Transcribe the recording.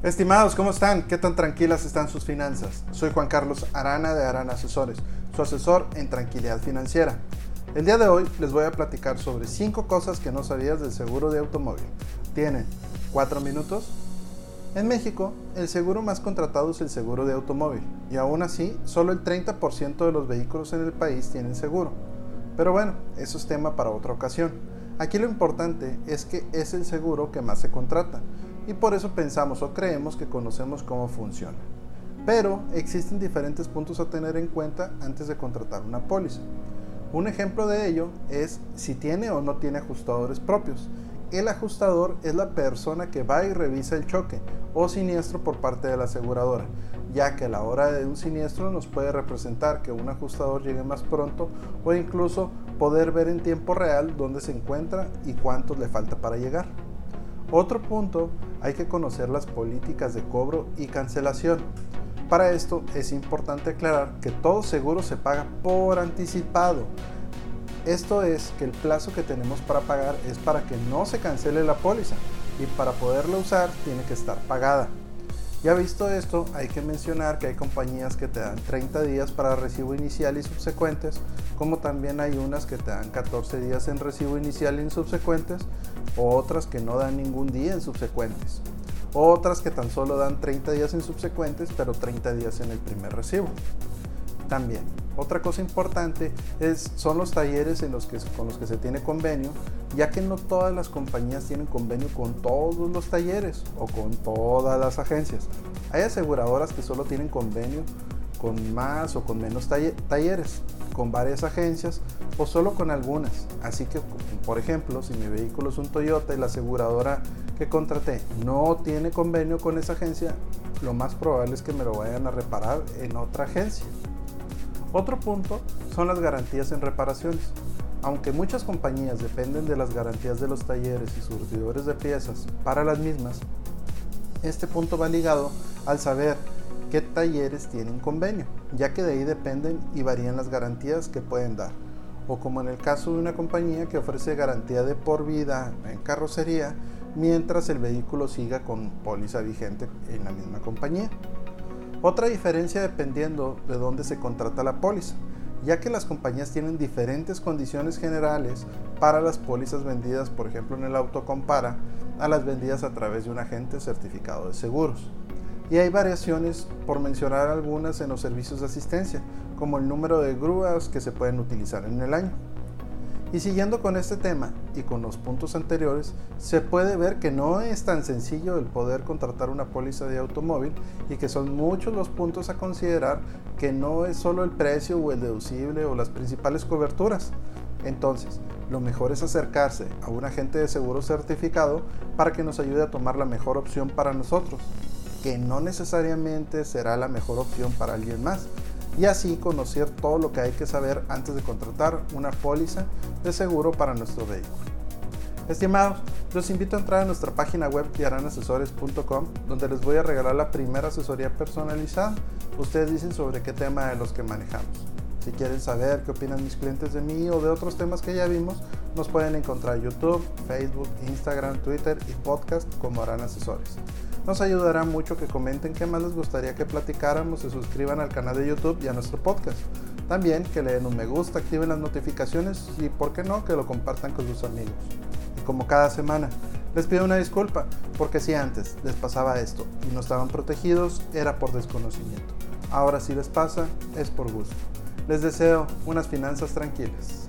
Estimados, ¿cómo están? ¿Qué tan tranquilas están sus finanzas? Soy Juan Carlos Arana de Arana Asesores, su asesor en tranquilidad financiera. El día de hoy les voy a platicar sobre 5 cosas que no sabías del seguro de automóvil. ¿Tienen 4 minutos? En México, el seguro más contratado es el seguro de automóvil, y aún así, solo el 30% de los vehículos en el país tienen seguro. Pero bueno, eso es tema para otra ocasión. Aquí lo importante es que es el seguro que más se contrata, y por eso pensamos o creemos que conocemos cómo funciona. Pero existen diferentes puntos a tener en cuenta antes de contratar una póliza. Un ejemplo de ello es si tiene o no tiene ajustadores propios. El ajustador es la persona que va y revisa el choque o siniestro por parte de la aseguradora, ya que a la hora de un siniestro nos puede representar que un ajustador llegue más pronto o incluso poder ver en tiempo real dónde se encuentra y cuánto le falta para llegar. Otro punto, hay que conocer las políticas de cobro y cancelación. Para esto es importante aclarar que todo seguro se paga por anticipado. Esto es que el plazo que tenemos para pagar es para que no se cancele la póliza y para poderla usar tiene que estar pagada. Ya visto esto, hay que mencionar que hay compañías que te dan 30 días para recibo inicial y subsecuentes, como también hay unas que te dan 14 días en recibo inicial y en subsecuentes, o otras que no dan ningún día en subsecuentes, otras que tan solo dan 30 días en subsecuentes, pero 30 días en el primer recibo. También, otra cosa importante es, son los talleres con los que se tiene convenio, ya que no todas las compañías tienen convenio con todos los talleres o con todas las agencias. Hay aseguradoras que solo tienen convenio con más o con menos talleres, con varias agencias o solo con algunas. Así que, por ejemplo, si mi vehículo es un Toyota y la aseguradora que contraté no tiene convenio con esa agencia, lo más probable es que me lo vayan a reparar en otra agencia. Otro punto son las garantías en reparaciones. Aunque muchas compañías dependen de las garantías de los talleres y surtidores de piezas para las mismas, este punto va ligado al saber qué talleres tienen convenio, ya que de ahí dependen y varían las garantías que pueden dar. O como en el caso de una compañía que ofrece garantía de por vida en carrocería, mientras el vehículo siga con póliza vigente en la misma compañía. Otra diferencia dependiendo de dónde se contrata la póliza, ya que las compañías tienen diferentes condiciones generales para las pólizas vendidas, por ejemplo en el autocompara, a las vendidas a través de un agente certificado de seguros. Y hay variaciones, por mencionar algunas, en los servicios de asistencia, como el número de grúas que se pueden utilizar en el año. Y siguiendo con este tema y con los puntos anteriores, se puede ver que no es tan sencillo el poder contratar una póliza de automóvil y que son muchos los puntos a considerar que no es solo el precio o el deducible o las principales coberturas. Entonces, lo mejor es acercarse a un agente de seguro certificado para que nos ayude a tomar la mejor opción para nosotros, que no necesariamente será la mejor opción para alguien más y así conocer todo lo que hay que saber antes de contratar una póliza de seguro para nuestro vehículo. Estimados, los invito a entrar a nuestra página web tiaranasesores.com donde les voy a regalar la primera asesoría personalizada. Ustedes dicen sobre qué tema de los que manejamos. Si quieren saber qué opinan mis clientes de mí o de otros temas que ya vimos, nos pueden encontrar en YouTube, Facebook, Instagram, Twitter y podcast como Aran Asesores. Nos ayudará mucho que comenten qué más les gustaría que platicáramos, se suscriban al canal de YouTube y a nuestro podcast. También que le den un me gusta, activen las notificaciones y, por qué no, que lo compartan con sus amigos. Y como cada semana, les pido una disculpa, porque si antes les pasaba esto y no estaban protegidos, era por desconocimiento. Ahora si les pasa, es por gusto. Les deseo unas finanzas tranquilas.